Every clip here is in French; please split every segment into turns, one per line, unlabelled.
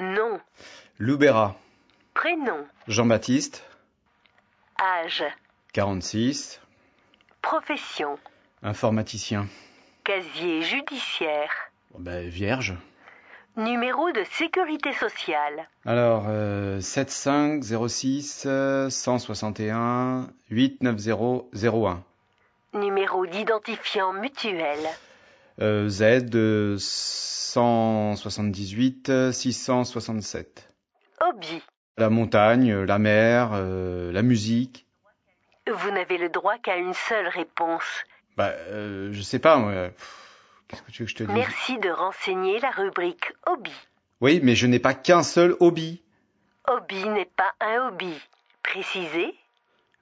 Nom.
Loubera.
Prénom.
Jean-Baptiste.
Âge.
46.
Profession.
Informaticien.
Casier judiciaire.
Bon, ben, vierge.
Numéro de sécurité sociale.
Alors, euh, 75 06 euh, 161 89001.
Numéro d'identifiant mutuel.
Euh, Z euh, 178 euh, 667.
Hobby.
La montagne, euh, la mer, euh, la musique.
Vous n'avez le droit qu'à une seule réponse.
Bah, euh, je sais pas, moi. Qu'est-ce que tu veux que je te dise?
Merci de renseigner la rubrique hobby.
Oui, mais je n'ai pas qu'un seul hobby.
Hobby n'est pas un hobby. Précisez.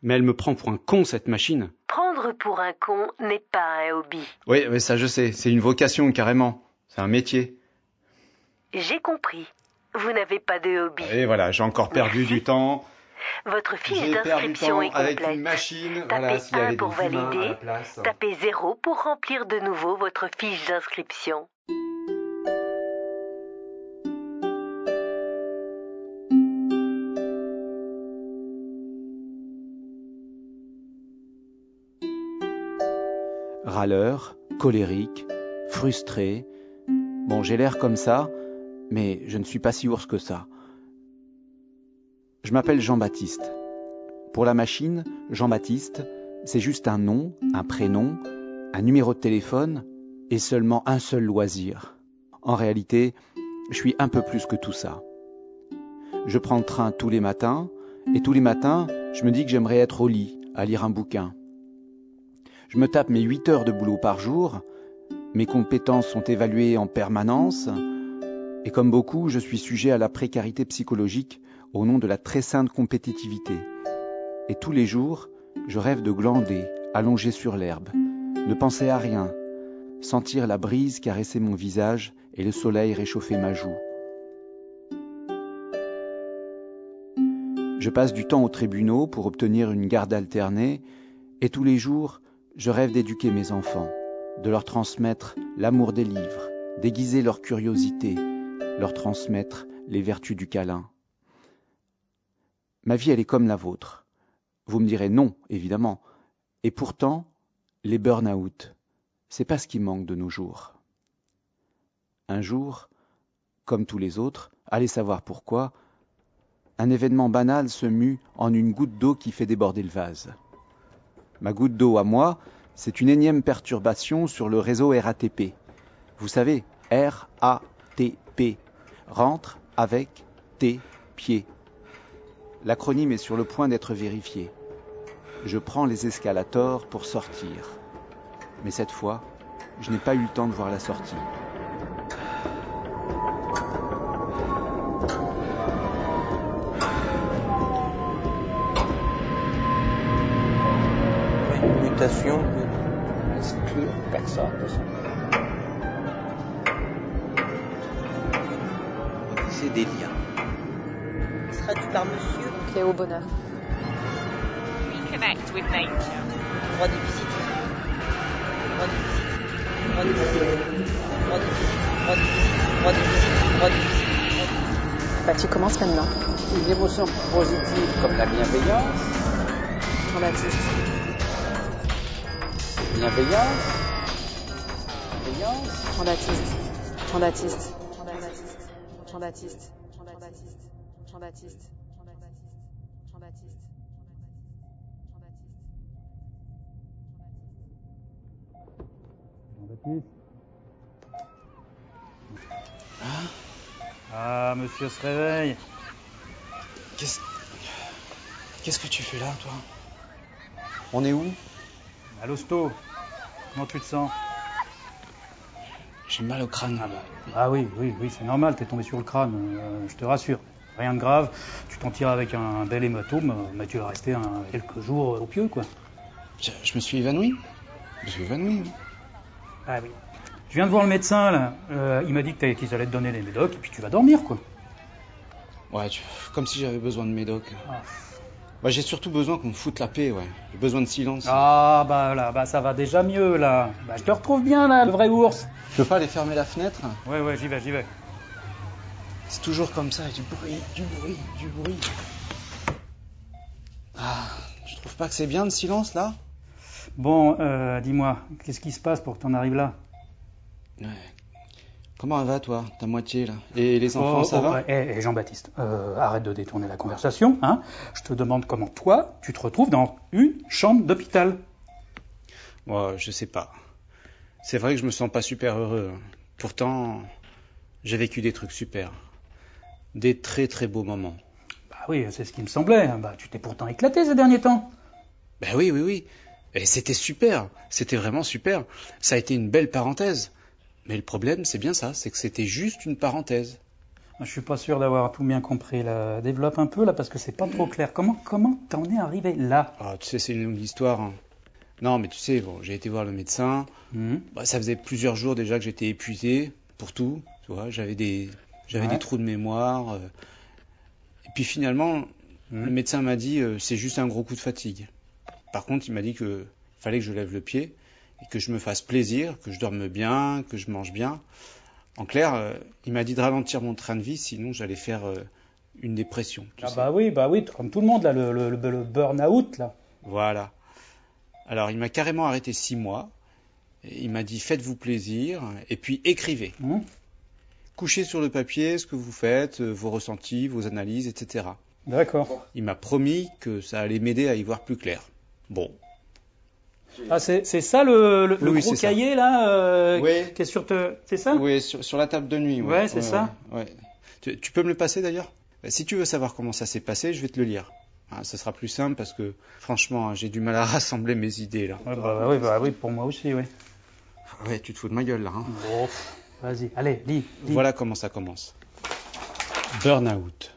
Mais elle me prend pour un con, cette machine.
Prendre pour un con n'est pas un hobby.
Oui, oui, ça je sais. C'est une vocation, carrément. C'est un métier.
J'ai compris. Vous n'avez pas de hobby.
Et voilà, j'ai encore perdu
Merci.
du temps.
Votre fiche d'inscription est
avec
complète.
une machine.
Tapez
Voilà, s'il y
un
avait
pour valider. Tapez 0 pour remplir de nouveau votre fiche d'inscription.
Râleur, colérique, frustré. Bon, j'ai l'air comme ça, mais je ne suis pas si ours que ça. Je m'appelle Jean-Baptiste. Pour la machine, Jean-Baptiste, c'est juste un nom, un prénom, un numéro de téléphone et seulement un seul loisir. En réalité, je suis un peu plus que tout ça. Je prends le train tous les matins, et tous les matins, je me dis que j'aimerais être au lit, à lire un bouquin. Je me tape mes 8 heures de boulot par jour, mes compétences sont évaluées en permanence, et comme beaucoup, je suis sujet à la précarité psychologique au nom de la très sainte compétitivité. Et tous les jours, je rêve de glander, allongé sur l'herbe, ne penser à rien, sentir la brise caresser mon visage et le soleil réchauffer ma joue. Je passe du temps aux tribunaux pour obtenir une garde alternée, et tous les jours, je rêve d'éduquer mes enfants, de leur transmettre l'amour des livres, d'aiguiser leur curiosité, leur transmettre les vertus du câlin. Ma vie, elle est comme la vôtre. Vous me direz non, évidemment. Et pourtant, les burn-out, c'est pas ce qui manque de nos jours. Un jour, comme tous les autres, allez savoir pourquoi, un événement banal se mue en une goutte d'eau qui fait déborder le vase. Ma goutte d'eau à moi, c'est une énième perturbation sur le réseau RATP. Vous savez, R-A-T-P. Rentre avec tes pieds. L'acronyme est sur le point d'être vérifié. Je prends les escalators pour sortir. Mais cette fois, je n'ai pas eu le temps de voir la sortie.
Une mutation peut exclure personne de son C'est des liens.
Traduit par monsieur,
Cléo Bonheur.
Reconnect with nature.
droit de visite. Droit de visite. Droit de visite. Droit de visite. Droit de visite. Droit de visite. Droit de visite.
Bah, tu commences maintenant.
Une émotion positive comme la bienveillance bienveillance, bienveillance.
Jean-Baptiste, Jean-Baptiste, Jean-Baptiste, Jean-Baptiste, Jean-Baptiste, Jean-Baptiste, Jean-Baptiste.
Jean-Baptiste. Ah, ah, monsieur se réveille.
Qu'est-ce Qu'est-ce que tu fais là, toi? On est où?
À l'hosto. Comment tu te sens?
J'ai mal au crâne.
ah, bah, ah oui, oui, oui, c'est normal, t'es tombé sur le crâne, euh, je te rassure. Rien de grave, tu t'en tires avec un bel hématome, euh, mais tu vas rester un, quelques jours au pieu, quoi.
Je, je me suis évanoui Je me suis évanoui. oui.
Ah oui. Je viens de voir le médecin, là. Euh, il m'a dit que t'allais- qu'ils allaient te donner des médocs, et puis tu vas dormir, quoi.
Ouais, tu- comme si j'avais besoin de médoc.
Ah.
Bah, j'ai surtout besoin qu'on me foute la paix, ouais. J'ai besoin de silence.
Ah, bah là, bah ça va déjà mieux, là. Bah je te retrouve bien, là, le vrai ours.
Tu peux pas aller fermer la fenêtre?
Ouais, ouais, j'y vais, j'y vais.
C'est toujours comme ça, du bruit, du bruit, du bruit. Ah, tu trouves pas que c'est bien le silence là?
Bon, euh, dis-moi, qu'est-ce qui se passe pour que t'en arrives là?
Ouais. Comment va toi, ta moitié là? Et les enfants,
Oh,
ça
oh,
va?
eh, eh, Jean-Baptiste, euh, arrête de détourner la conversation. Hein Je te demande comment toi, tu te retrouves dans une chambre d'hôpital.
Moi, je sais pas. C'est vrai que je me sens pas super heureux. hein. Pourtant, j'ai vécu des trucs super. Des très très beaux moments.
Bah oui, c'est ce qui me semblait. Bah, tu t'es pourtant éclaté ces derniers temps.
Ben oui, oui, oui. Et c'était super. C'était vraiment super. Ça a été une belle parenthèse. Mais le problème, c'est bien ça, c'est que c'était juste une parenthèse.
Je suis pas sûr d'avoir tout bien compris. Là. Développe un peu là parce que c'est pas trop clair. Comment comment t'en es arrivé là?
Ah, tu sais, c'est une longue histoire. hein. Non, mais tu sais, bon, j'ai été voir le médecin.
Hmm
Bah, ça faisait plusieurs jours déjà que j'étais épuisé pour tout. Tu vois, j'avais des, j'avais
Ouais.
des trous de mémoire. euh. Et puis finalement,
Hmm.
le médecin m'a dit, euh, c'est juste un gros coup de fatigue. Par contre, il m'a dit que fallait que je lève le pied et que je me fasse plaisir, que je dorme bien, que je mange bien. En clair, euh, il m'a dit de ralentir mon train de vie, sinon j'allais faire euh, une dépression.
Ah
sais.
bah oui, bah oui, comme tout le monde là, le, le, le- le burn-out là.
Voilà. Alors, il m'a carrément arrêté six mois. Et il m'a dit faites-vous plaisir et puis écrivez.
Hmm
Couchez sur le papier ce que vous faites, euh, vos ressentis, vos analyses, etc.
D'accord.
Il m'a promis que ça allait m'aider à y voir plus clair. Bon.
Ah c'est c'est ça le, le, gros
c'est ça.
cahier là euh,
Oui.
qui est sur te... C'est ça?
Oui, sur, sur la table de nuit.
Ouais, c'est ça.
Ouais. ouais. Tu, tu peux me le passer d'ailleurs? Bah, Si tu veux savoir comment ça s'est passé, je vais te le lire. Hein, ça sera plus simple parce que franchement, j'ai du mal à rassembler mes idées là.
Ouais, bah, oui, bah oui, pour moi aussi, oui.
Ouais, tu te fous de ma gueule là. Hein.
Bon, vas-y, allez, lis, lis.
Voilà comment ça commence. Burn-out.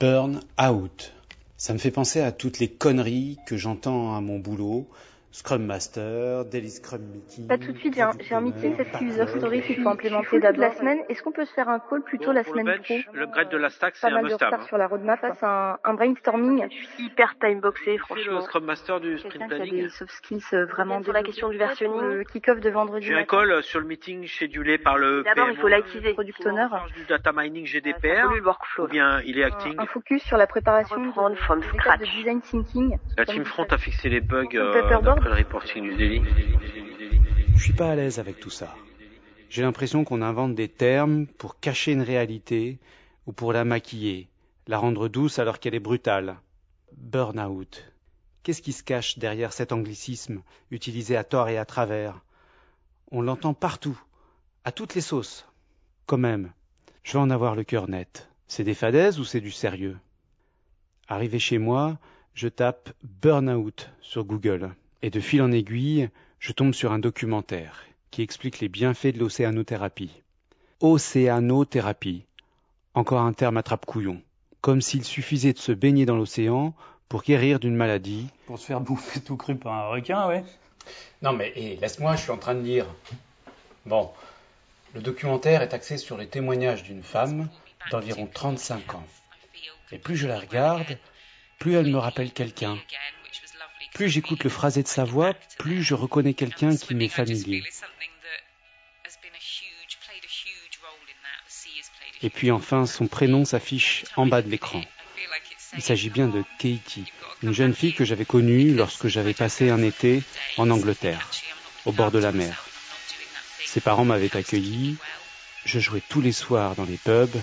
Burn-out. Ça me fait penser à toutes les conneries que j'entends à mon boulot. Scrum Master, Daily Scrum Meeting.
Pas tout de suite, j'ai un, un meeting, cette user story qu'il faut implémenter d'abord. La semaine, est-ce qu'on peut se faire un call plutôt la semaine pro
L'upgrade de la stack, c'est
Pas
un
mal de sur la roadmap, face à un, un brainstorming. Je suis hyper timeboxée,
C'est le
franchement.
Scrum Master du sprint
Quelqu'un qui a
planning.
des soft skills euh, vraiment
Sur la question du versionning.
Le kick-off de vendredi.
J'ai un call sur le meeting schedulé par le
D'abord, il faut l'activer. Product owner.
du data mining GDPR,
le workflow.
ou bien il est acting.
Un, focus sur la préparation
Reprendre from scratch.
de design thinking.
La team front a fixé les bugs
Je suis pas à l'aise avec tout ça. J'ai l'impression qu'on invente des termes pour cacher une réalité ou pour la maquiller, la rendre douce alors qu'elle est brutale. Burn-out. Qu'est-ce qui se cache derrière cet anglicisme utilisé à tort et à travers? On l'entend partout, à toutes les sauces. Quand même, je vais en avoir le cœur net. C'est des fadaises ou c'est du sérieux? Arrivé chez moi, je tape burn-out sur Google et de fil en aiguille, je tombe sur un documentaire qui explique les bienfaits de l'océanothérapie. Océanothérapie. Encore un terme attrape-couillon. Comme s'il suffisait de se baigner dans l'océan pour guérir d'une maladie.
Pour se faire bouffer tout cru par un requin, ouais.
Non mais hé, laisse-moi, je suis en train de lire. Bon, le documentaire est axé sur les témoignages d'une femme d'environ 35 ans. Et plus je la regarde, plus elle me rappelle quelqu'un. Plus j'écoute le phrasé de sa voix, plus je reconnais quelqu'un qui m'est familier. Et puis enfin, son prénom s'affiche en bas de l'écran. Il s'agit bien de Katie, une jeune fille que j'avais connue lorsque j'avais passé un été en Angleterre, au bord de la mer. Ses parents m'avaient accueilli, je jouais tous les soirs dans les pubs,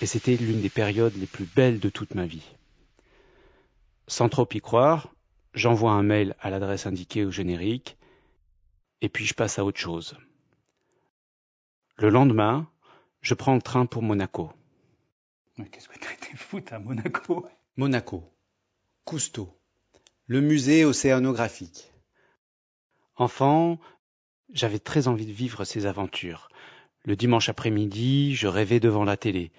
et c'était l'une des périodes les plus belles de toute ma vie. Sans trop y croire, j'envoie un mail à l'adresse indiquée au générique, et puis je passe à autre chose. Le lendemain, je prends le train pour Monaco.
Mais qu'est-ce que t'as été foutre à Monaco?
Monaco. Cousteau. Le musée océanographique. Enfant, j'avais très envie de vivre ces aventures. Le dimanche après-midi, je rêvais devant la télé.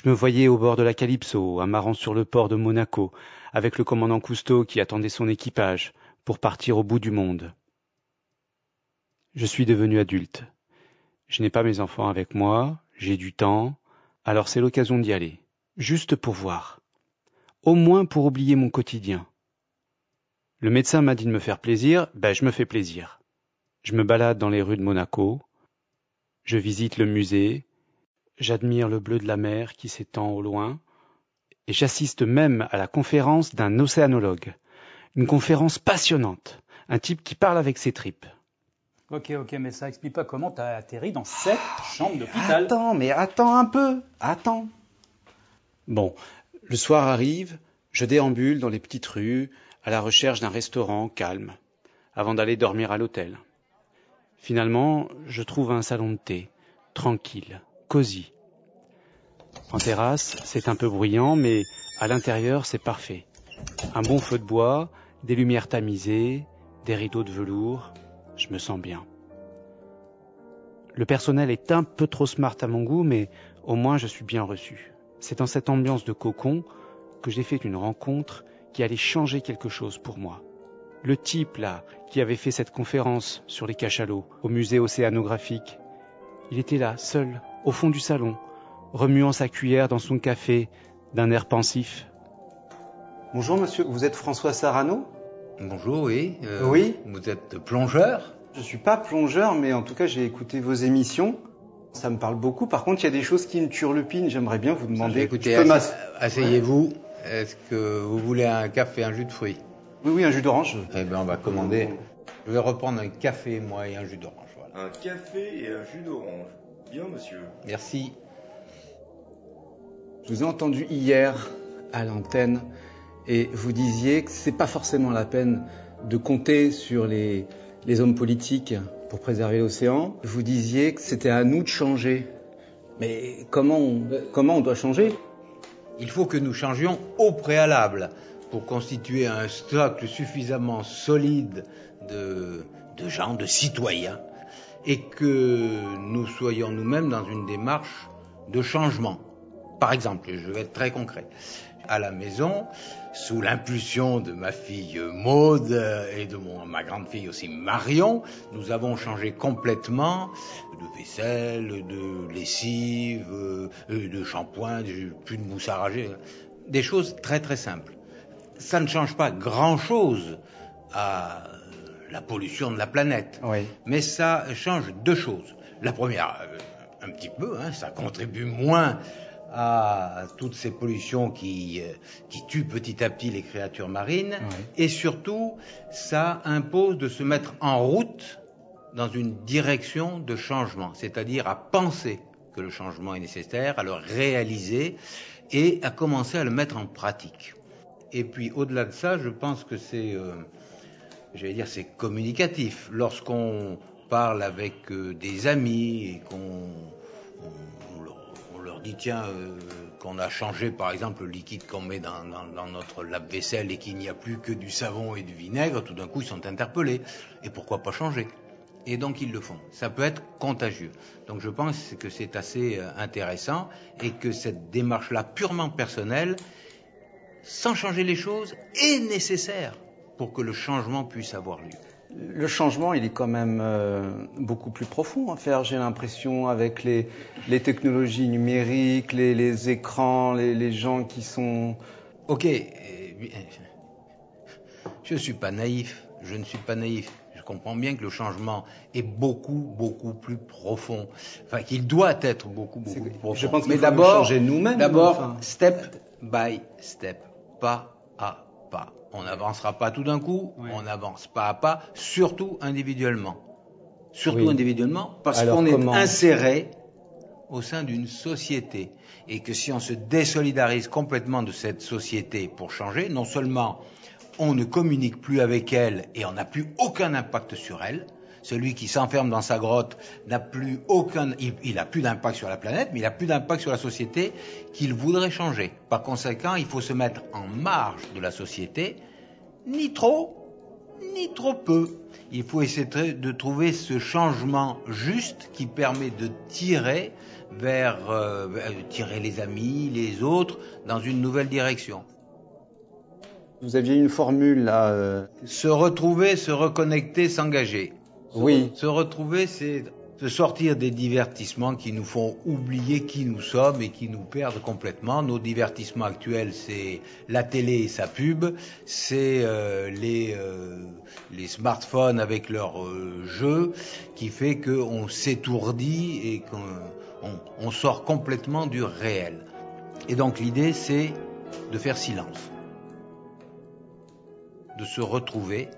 Je me voyais au bord de la Calypso, amarrant sur le port de Monaco, avec le commandant Cousteau qui attendait son équipage pour partir au bout du monde. Je suis devenu adulte. Je n'ai pas mes enfants avec moi, j'ai du temps, alors c'est l'occasion d'y aller, juste pour voir, au moins pour oublier mon quotidien. Le médecin m'a dit de me faire plaisir, ben je me fais plaisir. Je me balade dans les rues de Monaco, je visite le musée, J'admire le bleu de la mer qui s'étend au loin, et j'assiste même à la conférence d'un océanologue. Une conférence passionnante, un type qui parle avec ses tripes.
Ok, ok, mais ça explique pas comment t'as atterri dans cette chambre d'hôpital.
Attends, mais attends un peu, attends. Bon, le soir arrive, je déambule dans les petites rues à la recherche d'un restaurant calme, avant d'aller dormir à l'hôtel. Finalement, je trouve un salon de thé, tranquille, cosy. En terrasse, c'est un peu bruyant, mais à l'intérieur, c'est parfait. Un bon feu de bois, des lumières tamisées, des rideaux de velours, je me sens bien. Le personnel est un peu trop smart à mon goût, mais au moins je suis bien reçu. C'est dans cette ambiance de cocon que j'ai fait une rencontre qui allait changer quelque chose pour moi. Le type là, qui avait fait cette conférence sur les cachalots au musée océanographique, il était là, seul, au fond du salon, remuant sa cuillère dans son café d'un air pensif. Bonjour monsieur, vous êtes François Sarano?
Bonjour, oui. Euh,
Oui.
Vous êtes plongeur?
Je suis pas plongeur, mais en tout cas j'ai écouté vos émissions. Ça me parle beaucoup. Par contre, il y a des choses qui me turlupinent. J'aimerais bien vous demander.
Écoutez, asse- asseyez-vous. Est-ce que vous voulez un café, un jus de fruits?
Oui, oui, un jus d'orange.
Eh bien, on va commander. Je vais reprendre un café, moi, et un jus d'orange. Voilà.
Un café et un jus d'orange. Bien, monsieur.
Merci.
Je vous ai entendu hier à l'antenne et vous disiez que c'est pas forcément la peine de compter sur les, les hommes politiques pour préserver l'océan. Vous disiez que c'était à nous de changer. Mais comment on, comment on doit changer?
Il faut que nous changions au préalable pour constituer un stock suffisamment solide de, de gens, de citoyens, et que nous soyons nous-mêmes dans une démarche de changement. Par exemple, je vais être très concret. À la maison, sous l'impulsion de ma fille Maude et de ma grande fille aussi Marion, nous avons changé complètement de vaisselle, de lessive, euh, de shampoing, plus de mousse à rager, des choses très très simples. Ça ne change pas grand-chose à la pollution de la planète,
Oui.
mais ça change deux choses. La première, euh, un petit peu, hein, ça contribue moins à toutes ces pollutions qui, euh, qui tuent petit à petit les créatures marines, et surtout, ça impose de se mettre en route dans une direction de changement, c'est-à-dire à penser que le changement est nécessaire, à le réaliser et à commencer à le mettre en pratique. Et puis au-delà de ça, je pense que c'est, euh, j'allais dire, c'est communicatif. Lorsqu'on parle avec euh, des amis et qu'on on, on leur, dit tiens euh, qu'on a changé par exemple le liquide qu'on met dans, dans- dans notre lave-vaisselle et qu'il n'y a plus que du savon et du vinaigre, tout d'un coup ils sont interpellés. Et pourquoi pas changer? Et donc ils le font. Ça peut être contagieux. Donc je pense que c'est assez euh, intéressant et que cette démarche-là purement personnelle, sans changer les choses, est nécessaire pour que le changement puisse avoir lieu.
Le changement, il est quand même euh, beaucoup plus profond à faire, j'ai l'impression, avec les, les technologies numériques, les, les écrans, les, les gens qui sont...
Ok, euh, je ne suis pas naïf, je ne suis pas naïf. Je comprends bien que le changement est beaucoup, beaucoup plus profond. Enfin, qu'il doit être beaucoup, beaucoup plus profond.
je pense
Mais d'abord,
changer nous-mêmes,
D'abord,
enfin.
step by step, pas à pas. On n'avancera pas tout d'un coup, on avance pas à pas, surtout individuellement. Surtout
Oui.
individuellement, parce qu'on est inséré au sein d'une société. Et que si on se désolidarise complètement de cette société pour changer, non seulement on ne communique plus avec elle et on n'a plus aucun impact sur elle, celui qui s'enferme dans sa grotte n'a plus aucun, il, il a plus d'impact sur la planète, mais il a plus d'impact sur la société qu'il voudrait changer. Par conséquent, il faut se mettre en marge de la société, ni trop, ni trop peu. Il faut essayer de trouver ce changement juste qui permet de tirer vers, euh, vers- tirer les amis, les autres, dans une nouvelle direction.
Vous aviez une formule là... euh,
Se retrouver, se reconnecter, s'engager. Se
Oui.
re- Se retrouver, c'est Se sortir des divertissements qui nous font oublier qui nous sommes et qui nous perdent complètement. Nos divertissements actuels, c'est la télé et sa pub, c'est euh, les, euh, les smartphones avec leurs euh, jeux, qui fait qu'on s'étourdit et qu'on on, on sort complètement du réel. Et donc l'idée, c'est de faire silence, de se retrouver.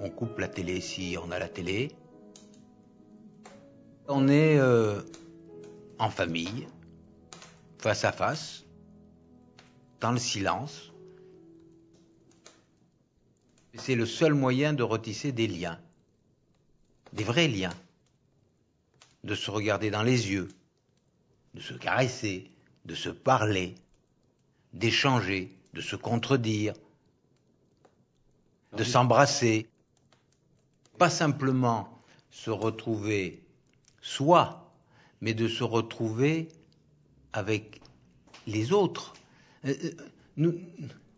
On coupe la télé si on a la télé. On est euh, en famille, face à face, dans le silence. C'est le seul moyen de retisser des liens, des vrais liens, de se regarder dans les yeux, de se caresser, de se parler, d'échanger, de se contredire, de s'embrasser. Pas simplement se retrouver soi, mais de se retrouver avec les autres. Euh, euh,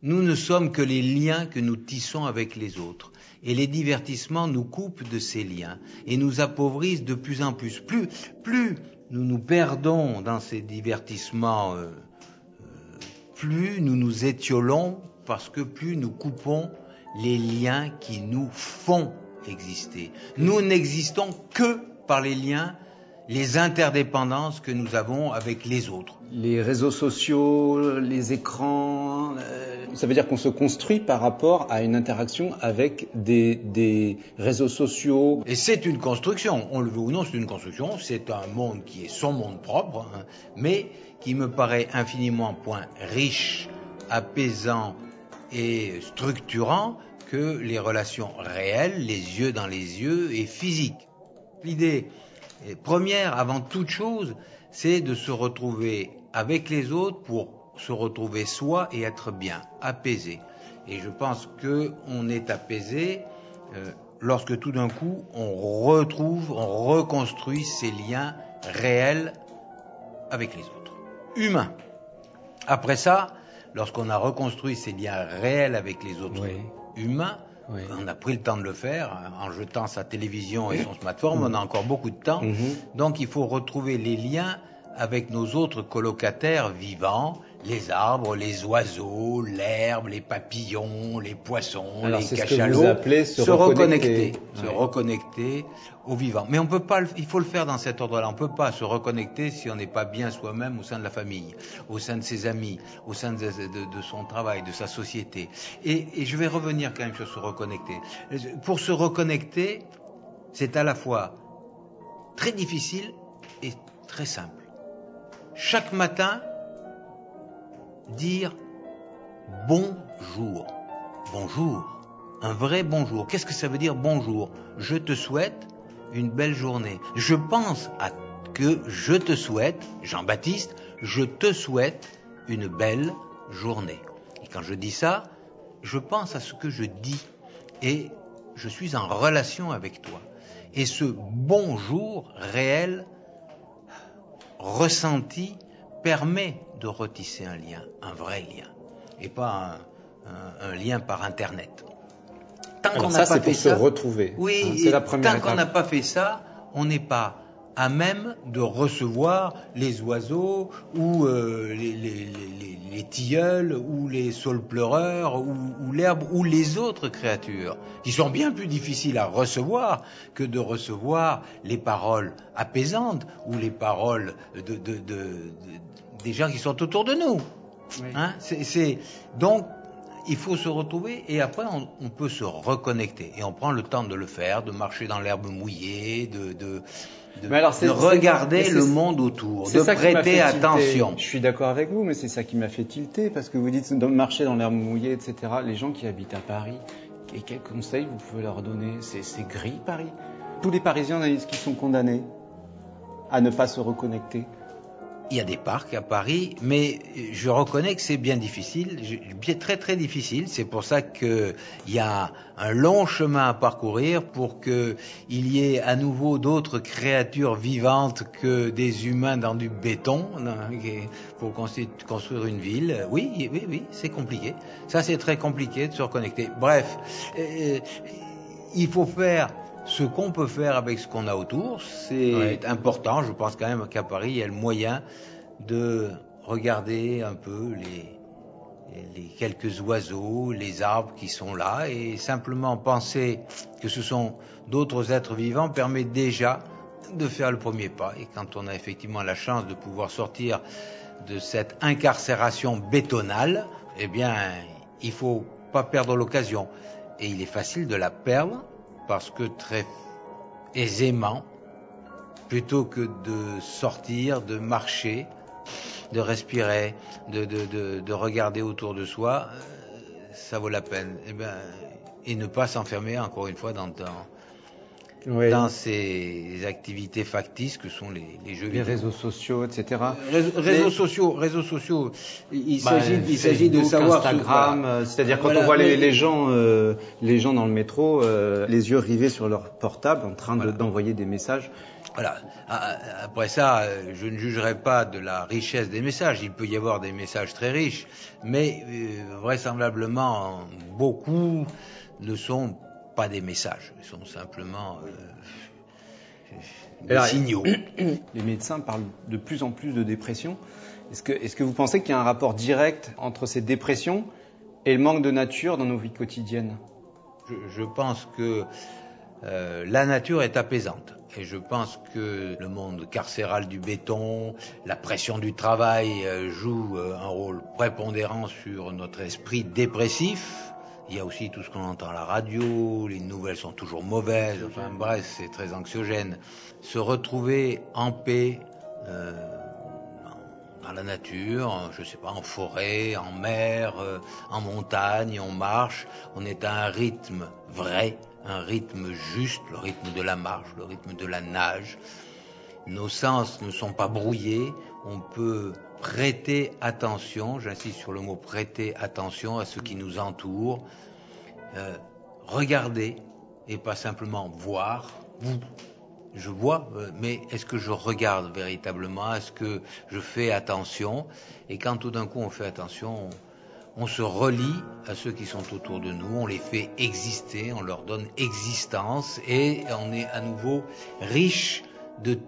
Nous, ne sommes que les liens que nous tissons avec les autres. Et les divertissements nous coupent de ces liens et nous appauvrissent de plus en plus. Plus, nous nous perdons dans ces divertissements, euh, plus nous nous étiolons parce que plus nous coupons les liens qui nous font exister. Nous n'existons que par les liens, les interdépendances que nous avons avec les autres.
Les réseaux sociaux, les écrans, euh, ça veut dire qu'on se construit par rapport à une interaction avec des, des réseaux sociaux.
Et c'est une construction, on le veut ou non, c'est une construction, c'est un monde qui est son monde propre, hein, mais qui me paraît infiniment point riche, apaisant et structurant que les relations réelles, les yeux dans les yeux et physiques. L'idée première, avant toute chose, c'est de se retrouver avec les autres pour se retrouver soi et être bien, apaisé. Et je pense que on est apaisé euh, lorsque tout d'un coup on retrouve, on reconstruit ces liens réels avec les autres, humains. Après ça, lorsqu'on a reconstruit ces liens réels avec les autres. Humains,
Oui.
on a pris le temps de le faire hein, en jetant sa télévision et son smartphone, on a encore beaucoup de temps.
Mhm.
Donc il faut retrouver les liens avec nos autres colocataires vivants, les arbres, les oiseaux, l'herbe, les papillons, les poissons,
Alors,
les cachalots.
se
reconnecter,
reconnecter.
se
Ouais.
reconnecter au vivant. Mais on peut pas, il faut le faire dans cet ordre-là. On peut pas se reconnecter si on n'est pas bien soi-même au sein de la famille, au sein de ses amis, au sein de, de- de son travail, de sa société. Et, et je vais revenir quand même sur se reconnecter. Pour se reconnecter, c'est à la fois très difficile et très simple. Chaque matin, dire bonjour. Bonjour. Un vrai bonjour. Qu'est-ce que ça veut dire bonjour? Je te souhaite une belle journée. Je pense à que je te souhaite, Jean-Baptiste, je te souhaite une belle journée. Et quand je dis ça, je pense à ce que je dis et je suis en relation avec toi. Et ce bonjour réel, ressenti, permet de retisser un lien, un vrai lien, et pas un, un- un lien par Internet. Tant qu'on n'a pas
c'est
fait
pour se
ça,
retrouver.
oui,
Hein, c'est
et
la première
tant qu'on n'a pas fait ça, on n'est pas à même de recevoir les oiseaux ou euh, les, les- les- les- les tilleuls ou les saules pleureurs ou, ou l'herbe ou les autres créatures qui sont bien plus difficiles à recevoir que de recevoir les paroles apaisantes ou les paroles de, de- de- de- des gens qui sont autour de nous. Hein, c'est- donc il faut se retrouver et après on, on peut se reconnecter et on prend le temps de le faire, de marcher dans l'herbe mouillée, de, de, de-
Mais alors, c'est-
de regarder le monde autour, de
qui
prêter attention.
Je suis d'accord avec vous, mais c'est ça qui m'a fait tilter, parce que vous dites de marcher dans l'herbe mouillée, etc. Les gens qui habitent à Paris, et quels conseils vous pouvez leur donner? C'est gris, Paris Tous les Parisiens qu'ils sont condamnés à ne pas se reconnecter.
Il y a des parcs à Paris, mais je reconnais que c'est bien difficile, très très difficile. C'est pour ça que il y a un long chemin à parcourir pour que il y ait à nouveau d'autres créatures vivantes que des humains dans du béton hein, pour construire, construire une ville. Oui, oui, oui, c'est compliqué. Ça, c'est très compliqué de se reconnecter. Bref, euh, il faut faire ce qu'on peut faire avec ce qu'on a autour, c'est
Ouais.
important. Je pense quand même qu'à Paris, il y a le moyen de regarder un peu les, les quelques oiseaux, les arbres qui sont là, et simplement penser que ce sont d'autres êtres vivants permet déjà de faire le premier pas. Et quand on a effectivement la chance de pouvoir sortir de cette incarcération bétonale, eh bien, il faut pas perdre l'occasion. Et il est facile de la perdre parce que très aisément, plutôt que de sortir, de marcher, de respirer, de, de, de, de regarder autour de soi, euh, ça vaut la peine. Et, ben, et ne pas s'enfermer, encore une fois, dans, dans,
Ouais.
dans ces activités factices que sont les, les jeux
Les
vidéo.
réseaux sociaux, etc.
Réseaux, réseaux
Mais-
sociaux, réseaux sociaux. Il,
Bah,
s'agit, il s'agit de savoir.
Instagram,
voilà.
euh, c'est-à-dire quand
Voilà,
on voit les,
mais-
les gens, euh, les gens dans le métro, euh, les yeux rivés sur leur portable, en train
Voilà.
d'envoyer des messages.
Voilà. Après ça, euh, je ne jugerai pas de la richesse des messages. Il peut y avoir des messages très riches, mais euh, vraisemblablement beaucoup ne sont pas des messages. Ils sont simplement euh, des
Alors,
signaux.
Les médecins parlent de plus en plus de dépression. Est-ce que, vous pensez qu'il y a un rapport direct entre ces dépressions et le manque de nature dans nos vies quotidiennes?
Je, je pense que euh, la nature est apaisante. Et je pense que le monde carcéral du béton, la pression du travail euh, joue euh, un rôle prépondérant sur notre esprit dépressif. Il y a aussi tout ce qu'on entend à la radio, les nouvelles sont toujours mauvaises, enfin bref, c'est très anxiogène. Se retrouver en paix euh, dans la nature, je sais pas, en forêt, en mer, euh, en montagne, on marche, on est à un rythme vrai, un rythme juste, le rythme de la marche, le rythme de la nage. Nos sens ne sont pas brouillés, on peut prêter attention, j'insiste sur le mot prêter attention à ce qui nous entoure, euh, regarder et pas simplement voir. Vous, je vois, euh, mais est-ce que je regarde véritablement? Est-ce que je fais attention? Et quand tout d'un coup on fait attention, on, on se relie à ceux qui sont autour de nous, on les fait exister, on leur donne existence et on est à nouveau riche de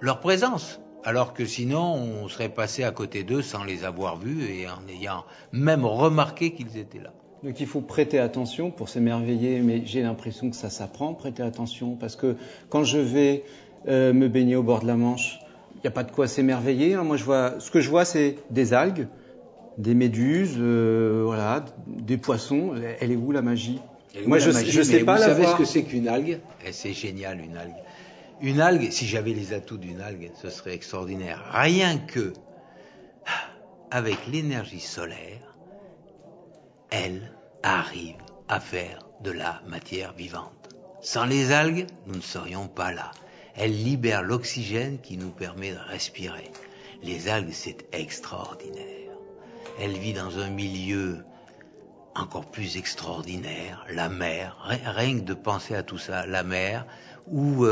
leur présence. Alors que sinon, on serait passé à côté d'eux sans les avoir vus et en ayant même remarqué qu'ils étaient là.
Donc il faut prêter attention pour s'émerveiller, mais j'ai l'impression que ça s'apprend, prêter attention, parce que quand je vais euh, me baigner au bord de la Manche, il n'y a pas de quoi s'émerveiller. hein. Moi, je vois, ce que je vois, c'est des algues, des méduses, euh, voilà, des poissons. Elle est où la magie? Moi,
la
je, je sais
mais
pas
vous
la
savez
voir.
ce que c'est qu'une algue? Et c'est génial, une algue. Une algue, si j'avais les atouts d'une algue, ce serait extraordinaire. Rien que avec l'énergie solaire, elle arrive à faire de la matière vivante. Sans les algues, nous ne serions pas là. Elles libèrent l'oxygène qui nous permet de respirer. Les algues, c'est extraordinaire. Elle vit dans un milieu encore plus extraordinaire, la mer, Ri- rien que de penser à tout ça, la mer, où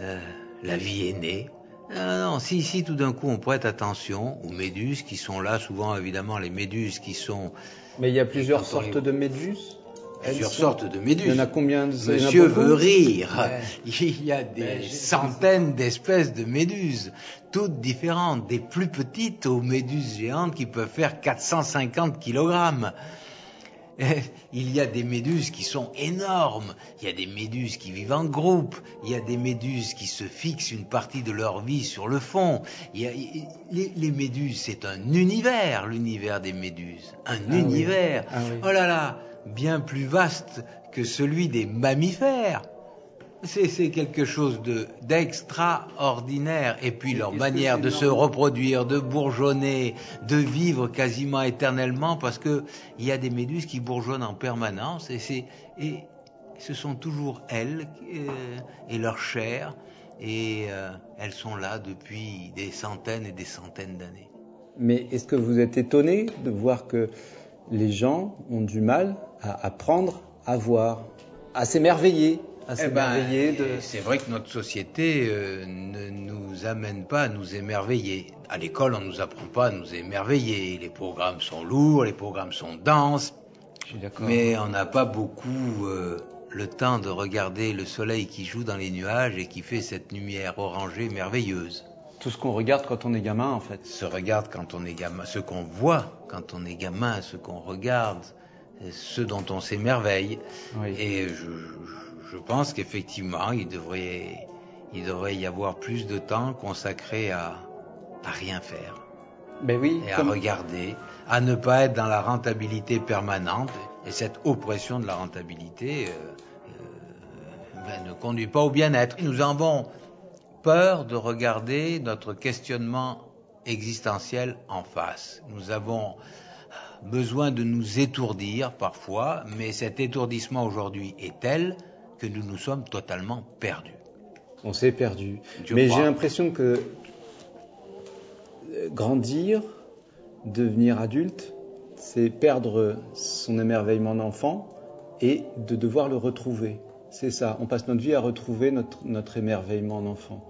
euh, la vie est née. Non, si, si tout d'un coup on prête attention aux méduses qui sont là, souvent évidemment les méduses qui sont...
Mais il y a plusieurs sortes
les-
de méduses.
Plusieurs
sont-
sortes de méduses.
Il y en a combien de-
Monsieur veut rire.
Ouais.
Il y a des
Ben,
centaines d'espèces de méduses, toutes différentes, des plus petites aux méduses géantes qui peuvent faire 450 kilogrammes. Il y a des méduses qui sont énormes, il y a des méduses qui vivent en groupe, il y a des méduses qui se fixent une partie de leur vie sur le fond. Il y a- les, les méduses, c'est un univers, l'univers des méduses. Un
oui.
univers.
Ah oui.
Oh là là, bien plus vaste que celui des mammifères. C'est quelque chose de d'extraordinaire. Et puis leur manière de se reproduire, de bourgeonner, de vivre quasiment éternellement, parce que il y a des méduses qui bourgeonnent en permanence, et c'est et ce sont toujours elles euh, et leur chair, et euh, elles sont là depuis des centaines et des centaines d'années.
Mais est-ce que vous êtes étonné de voir que les gens ont du mal à apprendre à voir, à s'émerveiller, à
Eh ben,
de...
C'est vrai que notre société euh, ne nous amène pas à nous émerveiller. À l'école, on ne nous apprend pas à nous émerveiller. Les programmes sont lourds, les programmes sont denses,
Je suis
mais on n'a pas beaucoup euh, le temps de regarder le soleil qui joue dans les nuages et qui fait cette lumière orangée merveilleuse.
Tout ce qu'on regarde quand on est gamin, en fait.
Se regarde quand on est gamin, ce qu'on voit quand on est gamin, ce qu'on regarde, ce dont on s'émerveille.
Oui.
Et je, je- je pense qu'effectivement, il devrait, il devrait y avoir plus de temps consacré à, à rien faire
Ben oui,
et à regarder, à ne pas être dans la rentabilité permanente. Et cette oppression de la rentabilité euh, euh, ben, ne conduit pas au bien-être. Nous avons peur de regarder notre questionnement existentiel en face. Nous avons besoin de nous étourdir parfois, mais cet étourdissement aujourd'hui est tel que nous nous sommes totalement perdus.
On s'est perdu.
Je
Mais j'ai l'impression que euh, grandir, devenir adulte, c'est perdre son émerveillement d'enfant et de devoir le retrouver. C'est ça. On passe notre vie à retrouver notre, notre émerveillement d'enfant.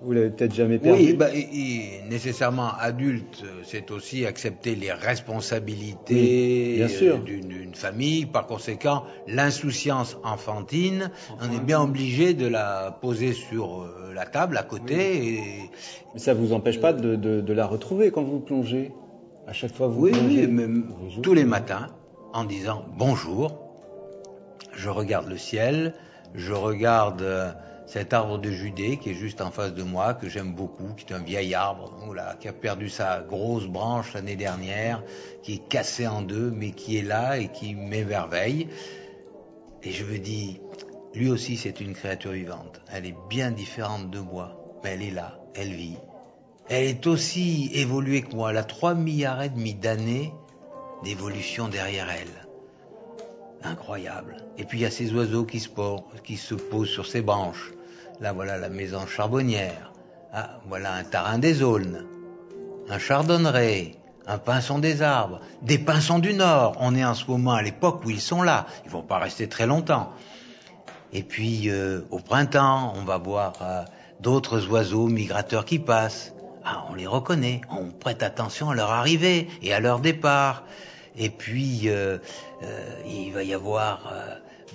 Vous l'avez peut-être jamais perdu.
Oui, bah, et- et nécessairement adulte, c'est aussi accepter les responsabilités
Oui,
euh, d'une famille. Par conséquent, l'insouciance enfantine, on est bien obligé de la poser sur euh, la table à côté. Et...
Mais ça vous empêche pas de, de- de la retrouver quand vous plongez. À chaque fois vous
Oui,
plongez.
oui, même tous les matins, en disant bonjour, je regarde le ciel, je regarde euh, cet arbre de Judée qui est juste en face de moi, que j'aime beaucoup, qui est un vieil arbre, oula, qui a perdu sa grosse branche l'année dernière, qui est cassé en deux, mais qui est là et qui m'émerveille. Et je me dis, lui aussi c'est une créature vivante. Elle est bien différente de moi, mais elle est là, elle vit. Elle est aussi évoluée que moi. Elle a 3 milliards et demi d'années d'évolution derrière elle. Incroyable. Et puis il y a ces oiseaux qui se, qui se posent sur ces branches. Là voilà la maison charbonnière. Ah, voilà un tarin des aulnes. Un chardonneret. Un pinson des arbres. Des pinsons du Nord. On est en ce moment à l'époque où ils sont là. Ils vont pas rester très longtemps. Et puis euh, au printemps, on va voir euh, d'autres oiseaux migrateurs qui passent. Ah, on les reconnaît, on prête attention à leur arrivée et à leur départ. Et puis euh, il va y avoir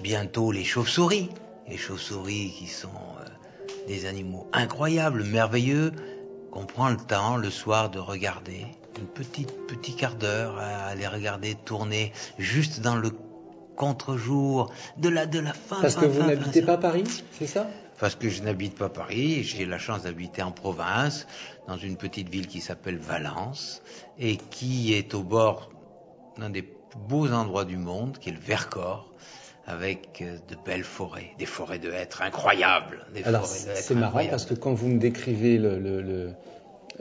bientôt les chauves-souris, les chauves-souris qui sont des animaux incroyables, merveilleux, qu'on prend le temps le soir de regarder, une petite petit quart d'heure à les regarder tourner juste dans le contre-jour de la de la fin.
Parce
fin,
que vous n'habitez pas Paris, c'est ça?
Parce que je n'habite pas Paris, j'ai la chance d'habiter en province, dans une petite ville qui s'appelle Valence, et qui est au bord d'un des plus beaux endroits du monde, qui est le Vercors, avec euh, de belles forêts, des forêts de hêtres incroyables. Des
Alors c'est marrant
incroyables.
parce que quand vous me décrivez le- le- le-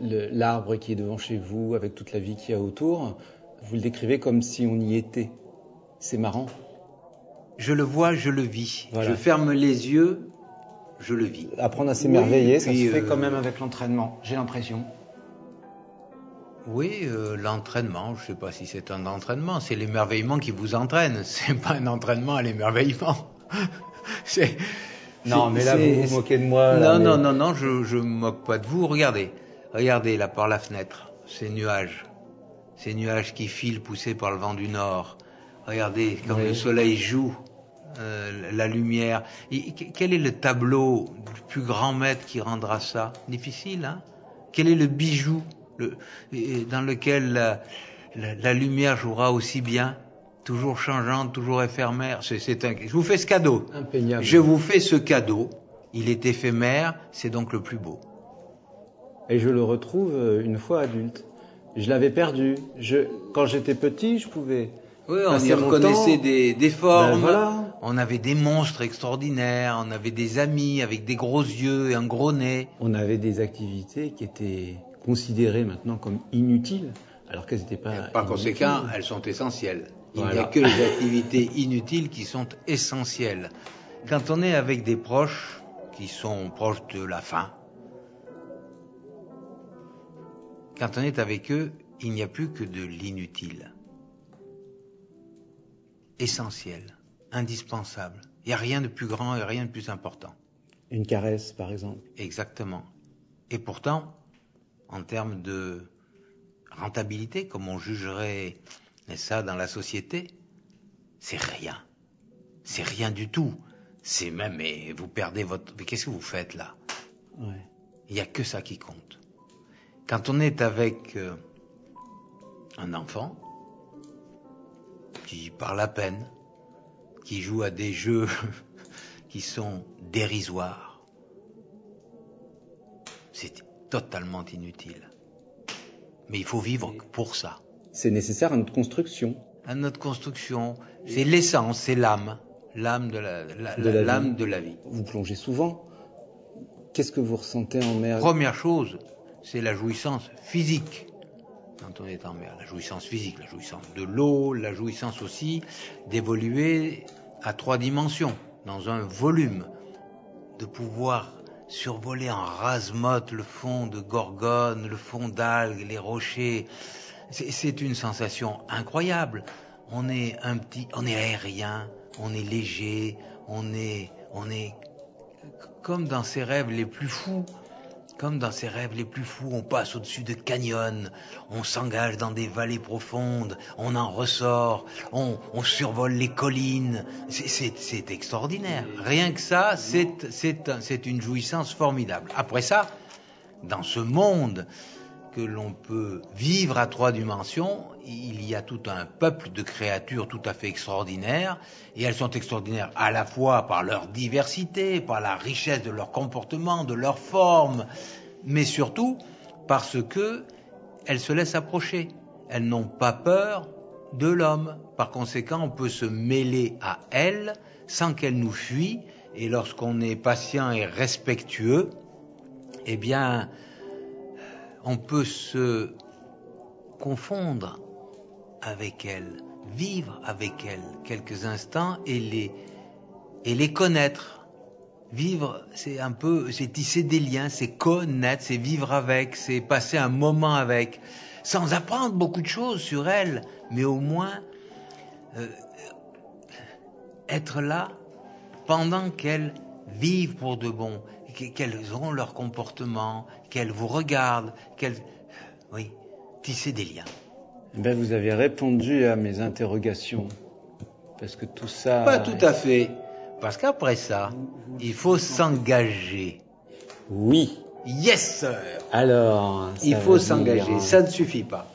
le- l'arbre qui est devant chez vous avec toute la vie qu'il y a autour, vous le décrivez comme si on y était. C'est marrant.
Je le vois, je le vis.
Voilà.
Je ferme les yeux, je le vis.
Apprendre à s'émerveiller,
Oui,
ça se fait
euh,
quand même avec l'entraînement, j'ai l'impression.
Oui, euh, l'entraînement, je sais pas si c'est un entraînement, c'est l'émerveillement qui vous entraîne, c'est pas un entraînement à l'émerveillement.
Non, mais là, vous vous moquez de moi, là,
non,
mais-
non, non, non, je je me moque pas de vous. Regardez, regardez là par la fenêtre, ces nuages, ces nuages qui filent poussés par le vent du nord. Regardez comme
Oui.
le soleil joue. euh, la lumière. Et quel est le tableau du plus grand maître qui rendra ça? Difficile, hein? Quel est le bijou? Le- dans lequel la, la- la lumière jouera aussi bien Toujours changeante, toujours éphémère. C'est, c'est un... Je vous fais ce cadeau. Je vous fais ce cadeau. Il est éphémère, c'est donc le plus beau.
Et je le retrouve euh, une fois adulte. Je l'avais perdu. Je, quand j'étais petit, je pouvais.
Oui, on y reconnaissait des, des formes.
Ben voilà.
On avait des monstres extraordinaires. On avait des amis avec des gros yeux et un gros nez.
On avait des activités qui étaient considérées maintenant comme inutiles, alors qu'elles n'étaient pas.
Par
inutiles.
conséquent, elles sont essentielles. Il n'y a que les activités inutiles qui sont essentielles. Quand on est avec des proches qui sont proches de la fin, quand on est avec eux, il n'y a plus que de l'inutile. Essentiel, indispensable. Il n'y a rien de plus grand et rien de plus important.
Une caresse, par exemple.
Exactement. Et pourtant, en termes de rentabilité, comme on jugerait ça dans la société, c'est rien. C'est rien du tout. C'est même, mais vous perdez votre. Mais qu'est-ce que vous faites là?
Ouais.
Il n'y a que ça qui compte. Quand on est avec euh, un enfant qui parle à peine, qui joue à des jeux qui sont dérisoires, c'est totalement inutile. Mais il faut vivre pour ça.
C'est nécessaire à notre construction.
À notre construction, c'est l'essence, c'est l'âme, l'âme de la, la-
De la
l'âme de la vie.
Vous plongez souvent. Qu'est-ce que vous ressentez en mer?
Première chose, c'est la jouissance physique quand on est en mer. La jouissance physique, la jouissance de l'eau, la jouissance aussi d'évoluer à trois dimensions, dans un volume, de pouvoir survoler en rase-motte le fond de Gorgone, le fond d'algues, les rochers. C'est- une sensation incroyable. On est un petit, on est aérien, on est léger, on est, on est comme dans ses rêves les plus fous, comme dans ses rêves les plus fous, on passe au-dessus de canyons, on s'engage dans des vallées profondes, on en ressort, on, on survole les collines. C'est- extraordinaire. Rien que ça, c'est une jouissance formidable. Après ça, dans ce monde que l'on peut vivre à trois dimensions, il y a tout un peuple de créatures tout à fait extraordinaires, et elles sont extraordinaires à la fois par leur diversité, par la richesse de leur comportement, de leur forme, mais surtout parce que elles se laissent approcher. Elles n'ont pas peur de l'homme. Par conséquent, on peut se mêler à elles sans qu'elles nous fuient, et lorsqu'on est patient et respectueux, eh bien, on peut se confondre avec elles, vivre avec elles quelques instants et les, connaître. Vivre, c'est un peu, c'est tisser des liens, c'est connaître, c'est vivre avec, c'est passer un moment avec, sans apprendre beaucoup de choses sur elles, mais au moins euh, être là pendant qu'elles vivent pour de bon, qu- qu'elles ont leur comportement, qu'elles vous regardent, qu'elles... Oui, tisser des liens.
Ben, vous avez répondu à mes interrogations. Parce que tout ça.
Pas tout à fait. Parce qu'après ça, il faut s'engager.
Oui.
Yes, sir.
Alors. ça
Il faut s'engager. Ça ne suffit pas.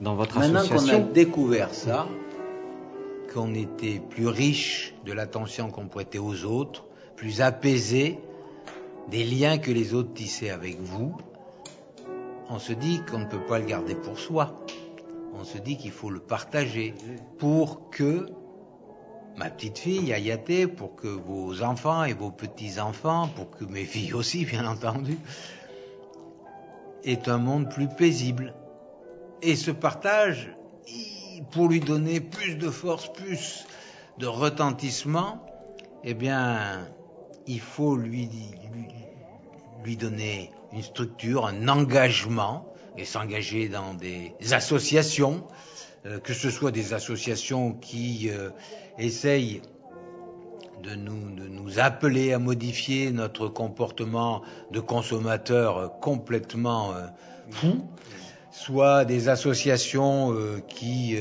Dans votre
Maintenant qu'on a
association.
découvert ça, qu'on était plus riche de l'attention qu'on prêtait aux autres, plus apaisé des liens que les autres tissaient avec vous, on se dit qu'on ne peut pas le garder pour soi. On se dit qu'il faut le partager pour que ma petite fille, Ayaté, pour que vos enfants et vos petits-enfants, pour que mes filles aussi, bien entendu, aient un monde plus paisible. Et ce partage, pour lui donner plus de force, plus de retentissement, eh bien, il faut lui, donner une structure, un engagement, et s'engager dans des associations, euh, que ce soit des associations qui euh, essayent de nous, appeler à modifier notre comportement de consommateur complètement euh, fou, soit des associations qui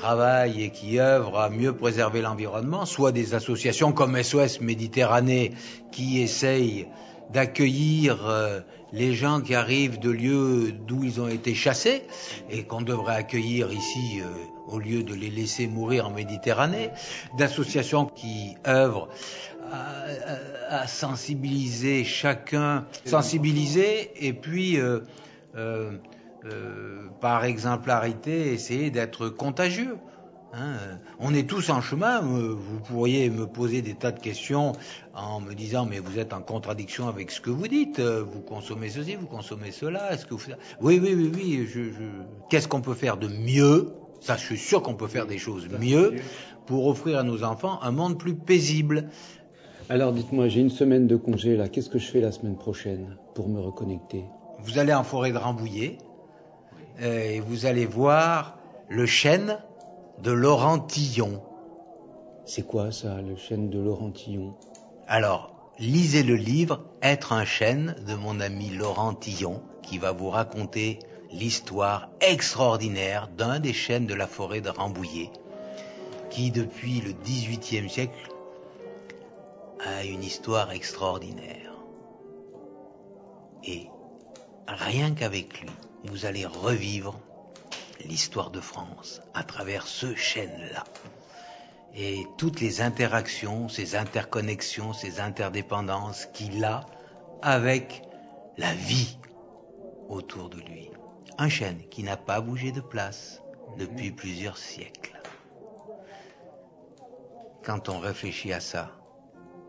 travaillent et qui œuvrent à mieux préserver l'environnement, soit des associations comme SOS Méditerranée qui essayent d'accueillir euh, les gens qui arrivent de lieux d'où ils ont été chassés et qu'on devrait accueillir ici euh, au lieu de les laisser mourir en Méditerranée, d'associations qui œuvrent à, sensibiliser chacun, sensibiliser et puis euh, euh, par exemplarité essayer d'être contagieux. Hein, on est tous en chemin. euh, Vous pourriez me poser des tas de questions en me disant mais vous êtes en contradiction avec ce que vous dites. euh, Vous consommez ceci, vous consommez cela. Est-ce que vous Oui, oui, oui, oui. Je, je... Qu'est-ce qu'on peut faire de mieux? Ça, je suis sûr qu'on peut faire des choses mieux pour offrir à nos enfants un monde plus paisible.
Alors dites-moi, j'ai une semaine de congé là. Qu'est-ce que je fais la semaine prochaine pour me reconnecter?
Vous allez en forêt de Rambouillet et vous allez voir le chêne de Laurentillon.
C'est quoi ça, le chêne de Laurentillon
Alors, lisez le livre Être un chêne de mon ami Laurent Tillon, qui va vous raconter l'histoire extraordinaire d'un des chênes de la forêt de Rambouillet. qui depuis le XVIIIe siècle a une histoire extraordinaire. Et rien qu'avec lui, vous allez revivre l'histoire de France à travers ce chêne-là. Et toutes les interactions, ces interconnexions, ces interdépendances qu'il a avec la vie autour de lui. Un chêne qui n'a pas bougé de place depuis plusieurs siècles. Quand on réfléchit à ça,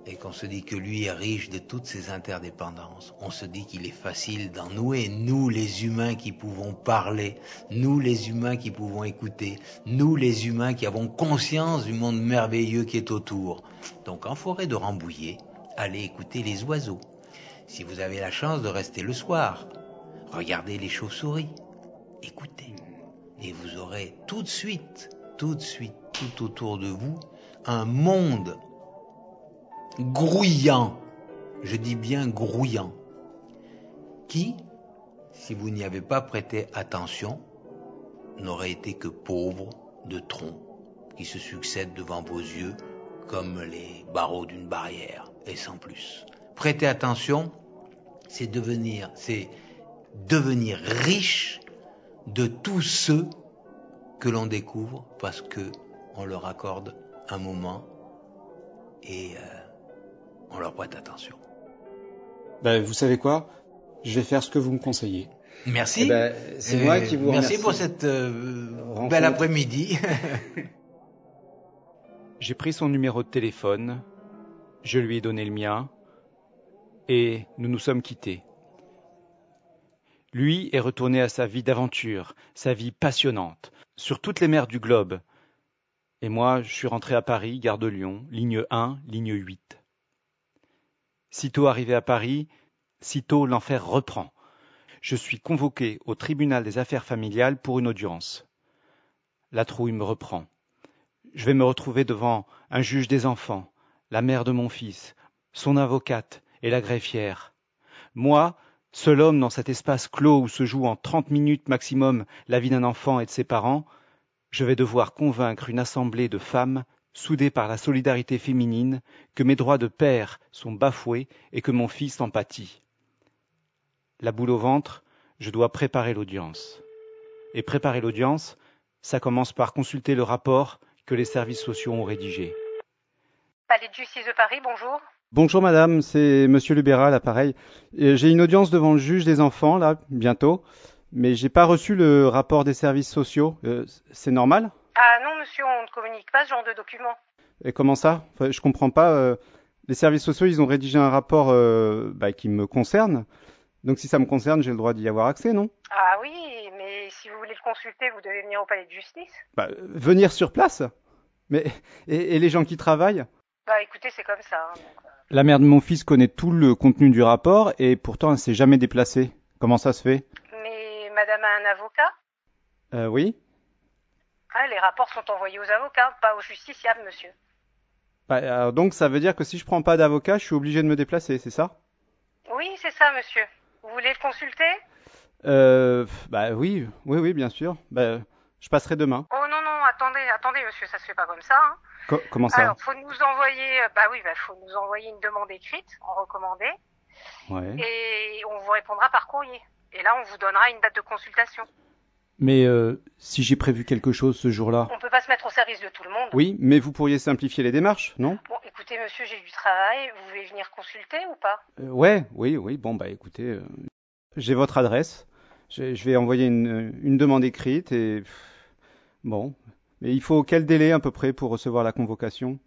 et qu'on se dit que lui est riche de toutes ces interdépendances, on se dit qu'il est facile d'en nouer, nous les humains qui pouvons parler, nous les humains qui pouvons écouter, nous les humains qui avons conscience du monde merveilleux qui est autour. Donc en forêt de Rambouillet, allez écouter les oiseaux. Si vous avez la chance de rester le soir, regardez les chauves-souris, écoutez. Et vous aurez tout de suite, tout de suite, tout autour de vous, un monde grouillant, je dis bien grouillant, qui, si vous n'y avez pas prêté attention, n'aurait été que pauvre de troncs qui se succèdent devant vos yeux comme les barreaux d'une barrière, et sans plus. Prêtez attention, c'est devenir, c'est devenir riche de tous ceux que l'on découvre parce que on leur accorde un moment et euh, on leur prête attention.
Ben, vous savez quoi? Je vais faire ce que vous me conseillez.
Merci.
Eh ben, c'est
Euh,
moi qui vous
Merci
remercie.
pour cette euh,
Rencontre.
bel après-midi.
J'ai pris son numéro de téléphone, je lui ai donné le mien, et nous nous sommes quittés. Lui est retourné à sa vie d'aventure, sa vie passionnante, sur toutes les mers du globe. Et moi, je suis rentré à Paris, gare de Lyon, ligne 1, ligne 8. Sitôt arrivé à Paris, sitôt l'enfer reprend. Je suis convoqué au tribunal des affaires familiales pour une audience. La trouille me reprend. Je vais me retrouver devant un juge des enfants, la mère de mon fils, son avocate et la greffière. Moi, seul homme dans cet espace clos où se joue en trente minutes maximum la vie d'un enfant et de ses parents, je vais devoir convaincre une assemblée de femmes soudées par la solidarité féminine que mes droits de père sont bafoués et que mon fils en pâtit. La boule au ventre, je dois préparer l'audience. Et préparer l'audience, ça commence par consulter le rapport que les services sociaux ont rédigé.
Palais de justice de Paris, bonjour.
Bonjour madame, c'est monsieur Libéral, appareil. Euh, J'ai une audience devant le juge des enfants, là, bientôt, mais j'ai pas reçu le rapport des services sociaux. Euh, c'est normal?
Ah non, monsieur, on ne communique pas ce genre de documents.
Et comment ça? Enfin, Je comprends pas. euh, les services sociaux, ils ont rédigé un rapport euh, bah, qui me concerne. Donc si ça me concerne, j'ai le droit d'y avoir accès, non?
Ah oui, mais si vous voulez le consulter, vous devez venir au palais de justice.
bah, euh, Venir sur place? Mais et, et les gens qui travaillent?
Bah écoutez, c'est comme ça. hein, donc, euh,
La mère de mon fils connaît tout le contenu du rapport et pourtant elle s'est jamais déplacée. Comment ça se fait?
Mais madame a un avocat?
Euh, Oui
Les rapports sont envoyés aux avocats, pas aux justiciables, monsieur.
Bah, alors donc ça veut dire que si je prends pas d'avocat, je suis obligé de me déplacer, c'est ça?
Oui, c'est ça, monsieur. Vous voulez le consulter?
Euh, Bah oui, oui, oui, bien sûr. Bah, je passerai demain.
Oh non, non, attendez, attendez, monsieur, ça se fait pas comme ça. Hein.
Co- comment ça?
Alors, faut nous envoyer, euh, bah oui, bah faut nous envoyer une demande écrite en recommandé,
Ouais.
et on vous répondra par courrier. Et là, on vous donnera une date de consultation.
Mais euh, si j'ai prévu quelque chose ce jour-là
On peut pas se mettre au service de tout le monde.
Oui, mais vous pourriez simplifier les démarches, non?
Bon, écoutez, monsieur, j'ai du travail. Vous voulez venir consulter ou pas?
Euh, Ouais, oui, oui. Bon, bah écoutez, euh, j'ai votre adresse. Je, je vais envoyer une, une demande écrite et bon. Mais il faut quel délai à peu près pour recevoir la convocation?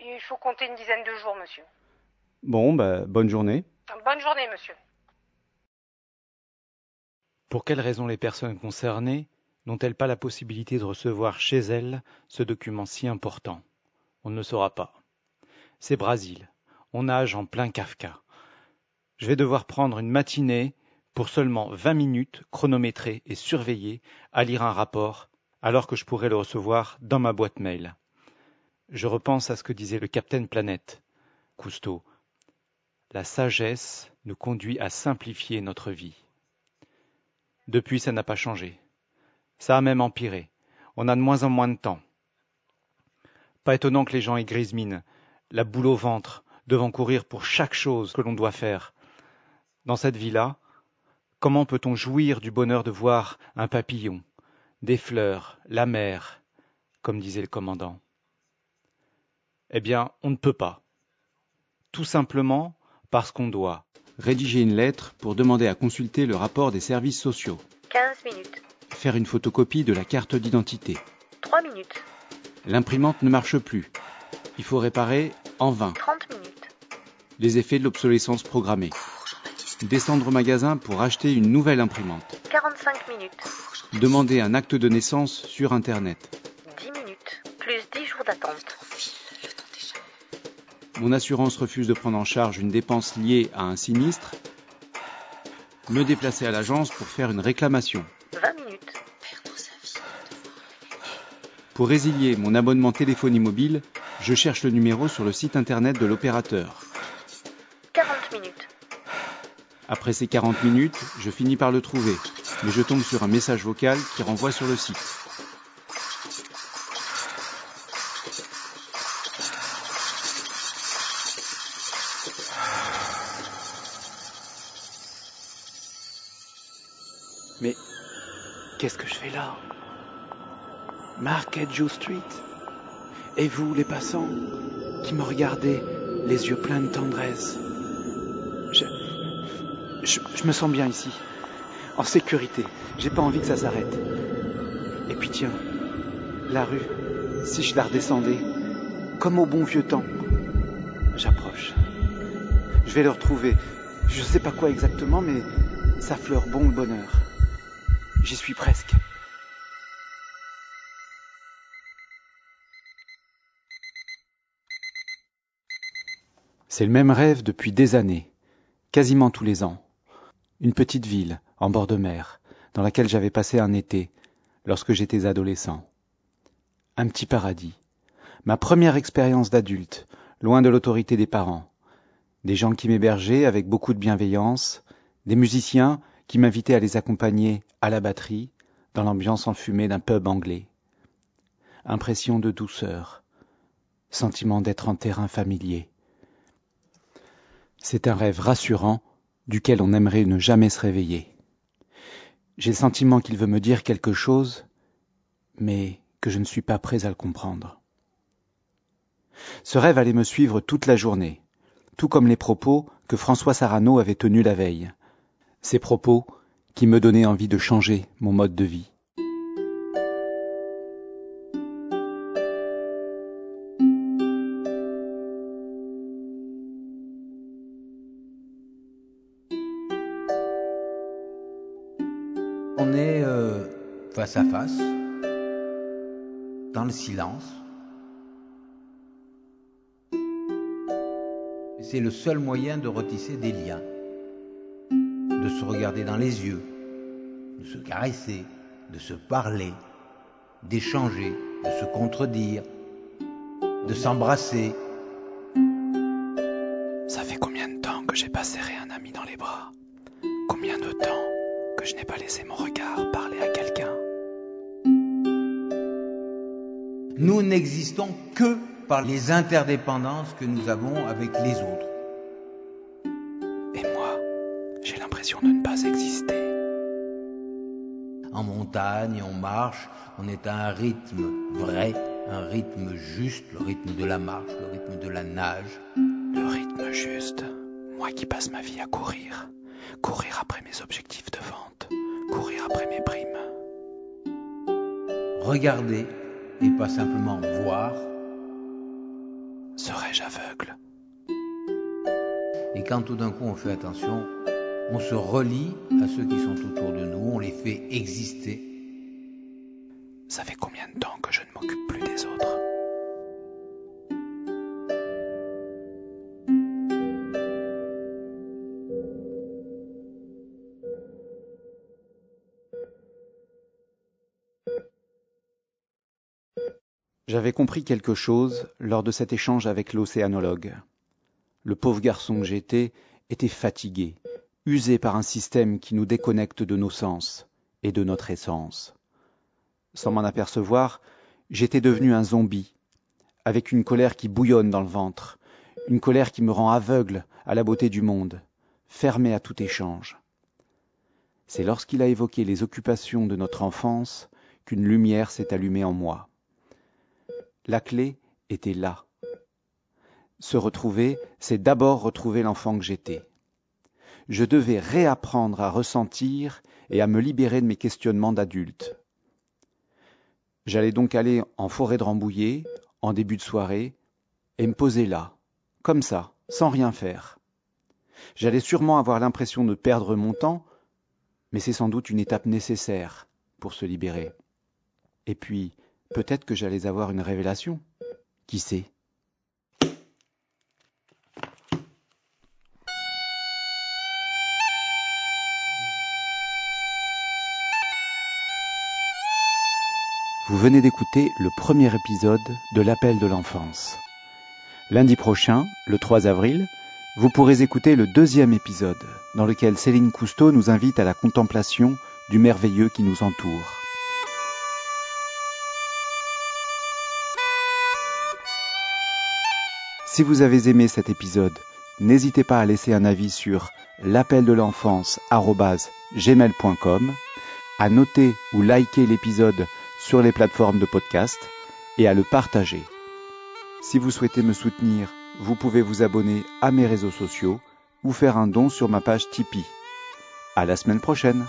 Il faut compter une dizaine de jours, monsieur.
Bon, bah bonne journée.
Bonne journée, monsieur.
Pour quelles raisons les personnes concernées n'ont-elles pas la possibilité de recevoir chez elles ce document si important? On ne le saura pas. C'est Brésil. On nage en plein Kafka. Je vais devoir prendre une matinée pour seulement 20 minutes chronométrées et surveillées à lire un rapport alors que je pourrais le recevoir dans ma boîte mail. Je repense à ce que disait le capitaine Planète, Cousteau. La sagesse nous conduit à simplifier notre vie. Depuis, ça n'a pas changé. Ça a même empiré. On a de moins en moins de temps. Pas étonnant que les gens aient grise mine, la boule au ventre, devant courir pour chaque chose que l'on doit faire. Dans cette vie-là, comment peut-on jouir du bonheur de voir un papillon, des fleurs, la mer, comme disait le commandant? Eh bien, on ne peut pas. Tout simplement parce qu'on doit rédiger une lettre pour demander à consulter le rapport des services sociaux,
15 minutes.
faire une photocopie de la carte d'identité.
3 minutes.
L'imprimante ne marche plus. Il faut réparer en vain
30 minutes.
les effets de l'obsolescence programmée. Descendre au magasin pour acheter une nouvelle imprimante.
45 minutes.
Demander un acte de naissance sur Internet.
10 minutes. Plus 10 jours d'attente.
Mon assurance refuse de prendre en charge une dépense liée à un sinistre. Me déplacer à l'agence pour faire une réclamation.
20 minutes.
Pour résilier mon abonnement téléphonie mobile, je cherche le numéro sur le site internet de l'opérateur.
40 minutes.
Après ces 40 minutes, je finis par le trouver, mais je tombe sur un message vocal qui renvoie sur le site.
Market Joe Street Et vous, les passants, qui me regardez, les yeux pleins de tendresse je me sens bien ici, en sécurité. J'ai pas envie que ça s'arrête. Et puis tiens, la rue, si je la redescendais, comme au bon vieux temps. J'approche. Je vais le retrouver. Je sais pas quoi exactement, mais ça fleure bon le bonheur. J'y suis presque.
C'est le même rêve depuis des années, quasiment tous les ans. Une petite ville, en bord de mer, dans laquelle j'avais passé un été, lorsque j'étais adolescent. Un petit paradis. Ma première expérience d'adulte, loin de l'autorité des parents. Des gens qui m'hébergeaient avec beaucoup de bienveillance, des musiciens qui m'invitaient à les accompagner à la batterie, dans l'ambiance enfumée d'un pub anglais. Impression de douceur, sentiment d'être en terrain familier. C'est un rêve rassurant duquel on aimerait ne jamais se réveiller. J'ai le sentiment qu'il veut me dire quelque chose, mais que je ne suis pas prêt à le comprendre. Ce rêve allait me suivre toute la journée, tout comme les propos que François Sarano avait tenus la veille. Ces propos qui me donnaient envie de changer mon mode de vie.
Face à face, dans le silence. C'est le seul moyen de retisser des liens, de se regarder dans les yeux, de se caresser, de se parler, d'échanger, de se contredire, de s'embrasser.
Ça fait combien de temps que j'ai pas serré un ami dans les bras? Combien de temps que je n'ai pas laissé mon regard
Nous n'existons que par les interdépendances que nous avons avec les autres.
Et moi, j'ai l'impression de ne pas exister.
En montagne, on marche, on est à un rythme vrai, un rythme juste, le rythme de la marche, le rythme de la nage.
Le rythme juste. Moi qui passe ma vie à courir. Courir après mes objectifs de vente. Courir après mes primes.
Regarder et pas simplement voir.
Serais-je aveugle?
Et quand tout d'un coup on fait attention, on se relie à ceux qui sont autour de nous, on les fait exister.
Ça fait combien de temps que je ne m'occupe plus des autres?
J'avais compris quelque chose lors de cet échange avec l'océanologue. Le pauvre garçon que j'étais était fatigué, usé par un système qui nous déconnecte de nos sens et de notre essence. Sans m'en apercevoir, j'étais devenu un zombie, avec une colère qui bouillonne dans le ventre, une colère qui me rend aveugle à la beauté du monde, fermé à tout échange. C'est lorsqu'il a évoqué les occupations de notre enfance qu'une lumière s'est allumée en moi. La clé était là. Se retrouver, c'est d'abord retrouver l'enfant que j'étais. Je devais réapprendre à ressentir et à me libérer de mes questionnements d'adulte. J'allais donc aller en forêt de Rambouillet, en début de soirée, et me poser là, comme ça, sans rien faire. J'allais sûrement avoir l'impression de perdre mon temps, mais c'est sans doute une étape nécessaire pour se libérer. Et puis, peut-être que j'allais avoir une révélation. Qui sait? Vous venez d'écouter le premier épisode de L'appel de l'enfance. Lundi prochain, le 3 avril, vous pourrez écouter le deuxième épisode, dans lequel Céline Cousteau nous invite à la contemplation du merveilleux qui nous entoure. Si vous avez aimé cet épisode, n'hésitez pas à laisser un avis sur l'appel de l'enfance gmail.com, à noter ou liker l'épisode sur les plateformes de podcast et à le partager. Si vous souhaitez me soutenir, vous pouvez vous abonner à mes réseaux sociaux ou faire un don sur ma page Tipeee. À la semaine prochaine!